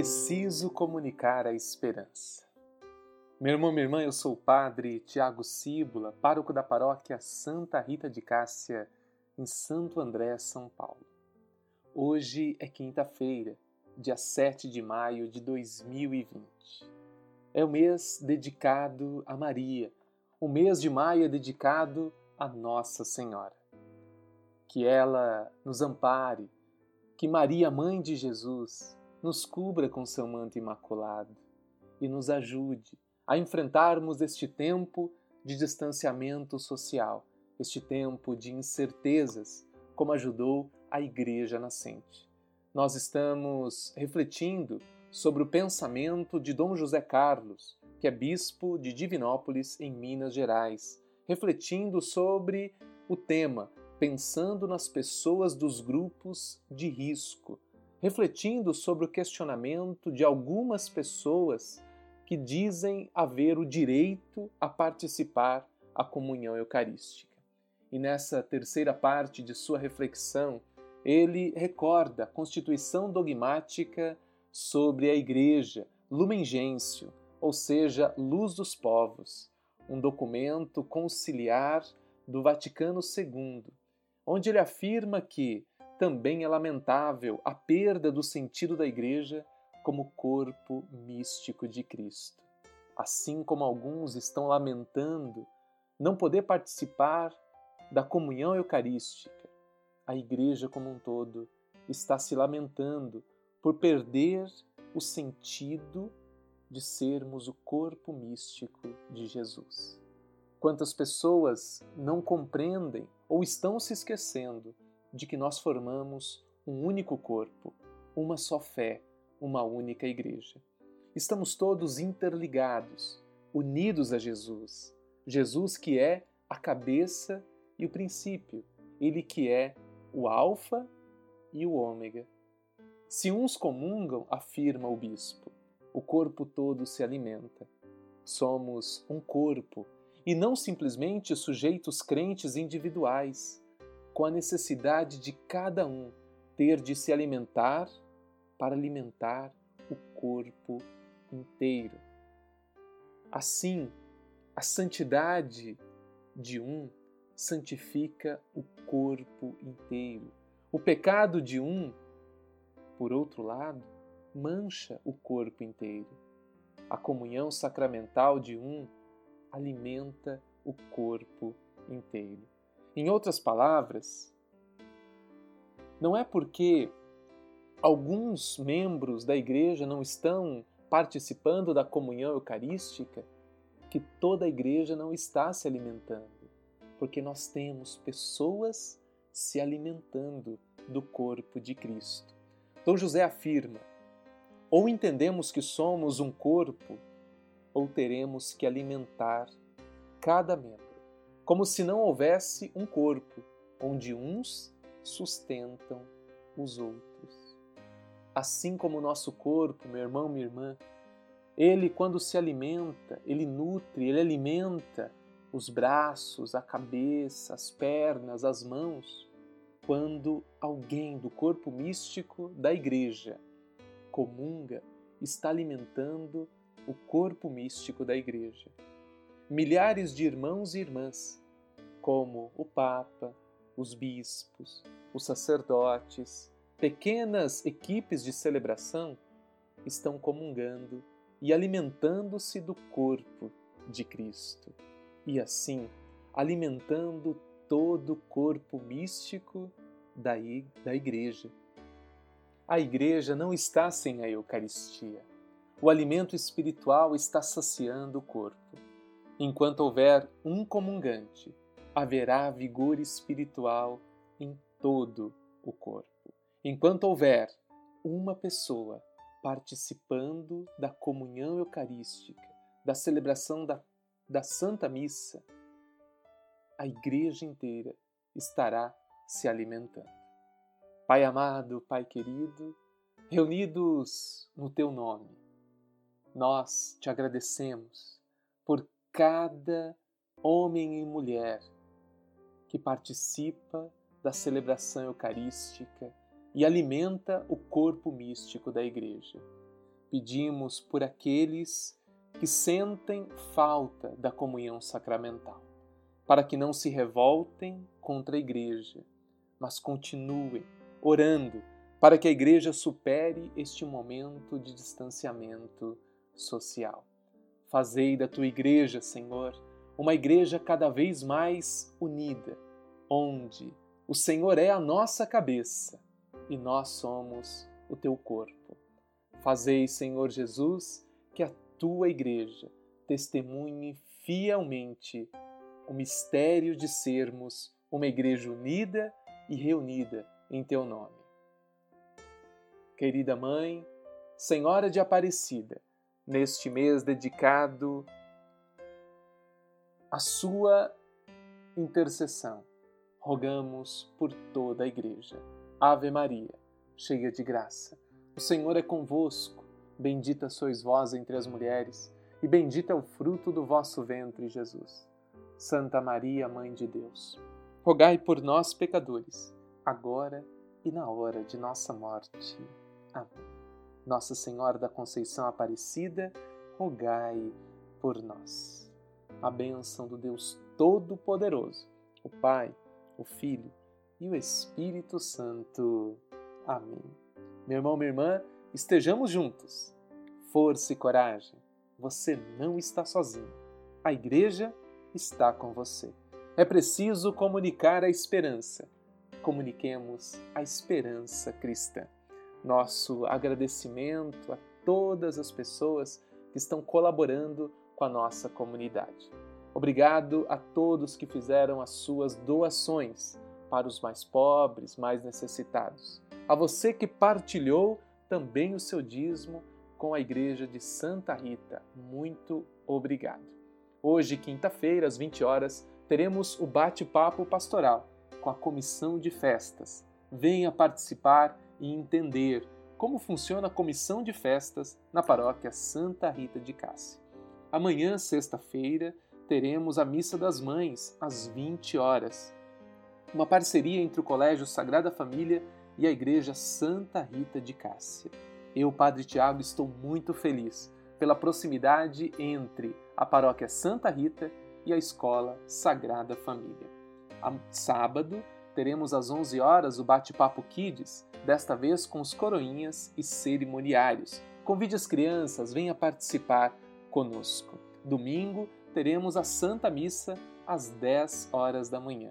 preciso comunicar a esperança. Meu irmão, minha irmã, eu sou o padre Tiago Cíbula, pároco da paróquia Santa Rita de Cássia, em Santo André, São Paulo. Hoje é quinta-feira, dia 7 de maio de 2020. É o mês dedicado a Maria. O mês de maio é dedicado a Nossa Senhora. Que ela nos ampare, que Maria, mãe de Jesus, nos cubra com seu manto imaculado e nos ajude a enfrentarmos este tempo de distanciamento social, este tempo de incertezas, como ajudou a Igreja nascente. Nós estamos refletindo sobre o pensamento de Dom José Carlos, que é bispo de Divinópolis, em Minas Gerais, refletindo sobre o tema Pensando nas pessoas dos grupos de risco refletindo sobre o questionamento de algumas pessoas que dizem haver o direito a participar à comunhão eucarística. E nessa terceira parte de sua reflexão, ele recorda a constituição dogmática sobre a Igreja, Lumen Gentium, ou seja, Luz dos Povos, um documento conciliar do Vaticano II, onde ele afirma que também é lamentável a perda do sentido da Igreja como corpo místico de Cristo. Assim como alguns estão lamentando não poder participar da comunhão eucarística, a Igreja como um todo está se lamentando por perder o sentido de sermos o corpo místico de Jesus. Quantas pessoas não compreendem ou estão se esquecendo de que nós formamos um único corpo, uma só fé, uma única igreja. Estamos todos interligados, unidos a Jesus. Jesus que é a cabeça e o princípio, ele que é o Alfa e o Ômega. Se uns comungam, afirma o bispo, o corpo todo se alimenta. Somos um corpo e não simplesmente sujeitos crentes individuais com a necessidade de cada um ter de se alimentar para alimentar o corpo inteiro. Assim, a santidade de um santifica o corpo inteiro. O pecado de um, por outro lado, mancha o corpo inteiro. A comunhão sacramental de um alimenta o corpo inteiro. Em outras palavras, não é porque alguns membros da igreja não estão participando da comunhão eucarística que toda a igreja não está se alimentando, porque nós temos pessoas se alimentando do corpo de Cristo. Dom José afirma: ou entendemos que somos um corpo, ou teremos que alimentar cada membro como se não houvesse um corpo, onde uns sustentam os outros. Assim como o nosso corpo, meu irmão, minha irmã, ele, quando se alimenta, ele nutre, ele alimenta os braços, a cabeça, as pernas, as mãos, quando alguém do corpo místico da igreja comunga, está alimentando o corpo místico da igreja. Milhares de irmãos e irmãs como o Papa, os bispos, os sacerdotes, pequenas equipes de celebração estão comungando e alimentando-se do corpo de Cristo e assim alimentando todo o corpo místico da, Igreja. A Igreja não está sem a Eucaristia. O alimento espiritual está saciando o corpo. Enquanto houver um comungante, haverá vigor espiritual em todo o corpo. Enquanto houver uma pessoa participando da comunhão eucarística, da celebração da, da Santa Missa, a igreja inteira estará se alimentando. Pai amado, Pai querido, reunidos no Teu nome, nós te agradecemos por cada homem e mulher que participa da celebração eucarística e alimenta o corpo místico da Igreja. pedimos por aqueles que sentem falta da comunhão sacramental, para que não se revoltem contra a Igreja, mas continuem orando para que a Igreja supere este momento de distanciamento social. Fazei da tua Igreja, Senhor, uma Igreja cada vez mais unida, onde o Senhor é a nossa cabeça e nós somos o teu corpo. Fazei, Senhor Jesus, que a tua igreja testemunhe fielmente o mistério de sermos uma igreja unida e reunida em teu nome. Querida Mãe, Senhora de Aparecida, neste mês dedicado à sua intercessão, rogamos por toda a igreja. Ave Maria, cheia de graça, o Senhor é convosco. Bendita sois vós entre as mulheres, e bendito é o fruto do vosso ventre, Jesus. Santa Maria, Mãe de Deus, rogai por nós, pecadores, agora e na hora de nossa morte. Amém. Nossa Senhora da Conceição Aparecida, rogai por nós. A bênção do Deus Todo-Poderoso, o Pai, o Filho e o Espírito Santo. Amém. Meu irmão, minha irmã, Estejamos juntos. Força e coragem. Você não está sozinho. A igreja está com você. É preciso comunicar a esperança. Comuniquemos a esperança cristã. Nosso agradecimento a todas as pessoas que estão colaborando com a nossa comunidade. Obrigado a todos que fizeram as suas doações para os mais pobres, mais necessitados. A você que partilhou também o seu dízimo com a Igreja de Santa Rita. Muito obrigado. Hoje, quinta-feira, às 20 horas, teremos o bate-papo pastoral com a comissão de festas. Venha participar e entender como funciona a comissão de festas na paróquia Santa Rita de Cássia. Amanhã, sexta-feira, teremos a Missa das Mães às 20 horas. Uma parceria entre o Colégio Sagrada Família e a Igreja Santa Rita de Cássia. Eu, Padre Tiago, estou muito feliz pela proximidade entre a Paróquia Santa Rita e a Escola Sagrada Família. A sábado teremos às 11 horas o Bate-Papo Kids, desta vez com os coroinhas e cerimoniários. Convide as crianças, venha participar conosco. Domingo teremos a Santa Missa às 10 horas da manhã.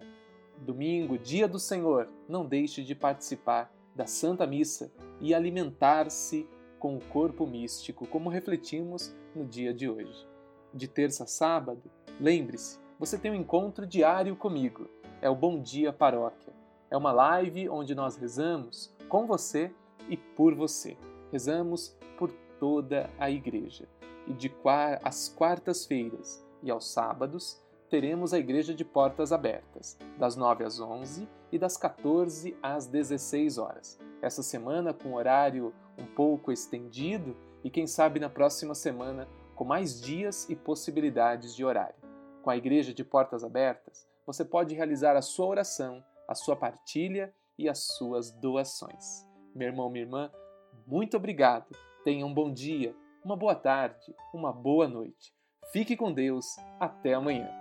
Domingo, dia do Senhor, não deixe de participar da Santa Missa e alimentar-se com o corpo místico, como refletimos no dia de hoje. De terça a sábado, lembre-se, você tem um encontro diário comigo. É o Bom Dia Paróquia. É uma live onde nós rezamos com você e por você. Rezamos por toda a igreja. E de às quartas-feiras e aos sábados, teremos a igreja de portas abertas, das 9 às 11 e das 14 às 16 horas. Essa semana com horário um pouco estendido e quem sabe na próxima semana com mais dias e possibilidades de horário. Com a igreja de portas abertas, você pode realizar a sua oração, a sua partilha e as suas doações. Meu irmão, minha irmã, muito obrigado. Tenha um bom dia, uma boa tarde, uma boa noite. Fique com Deus. Até amanhã.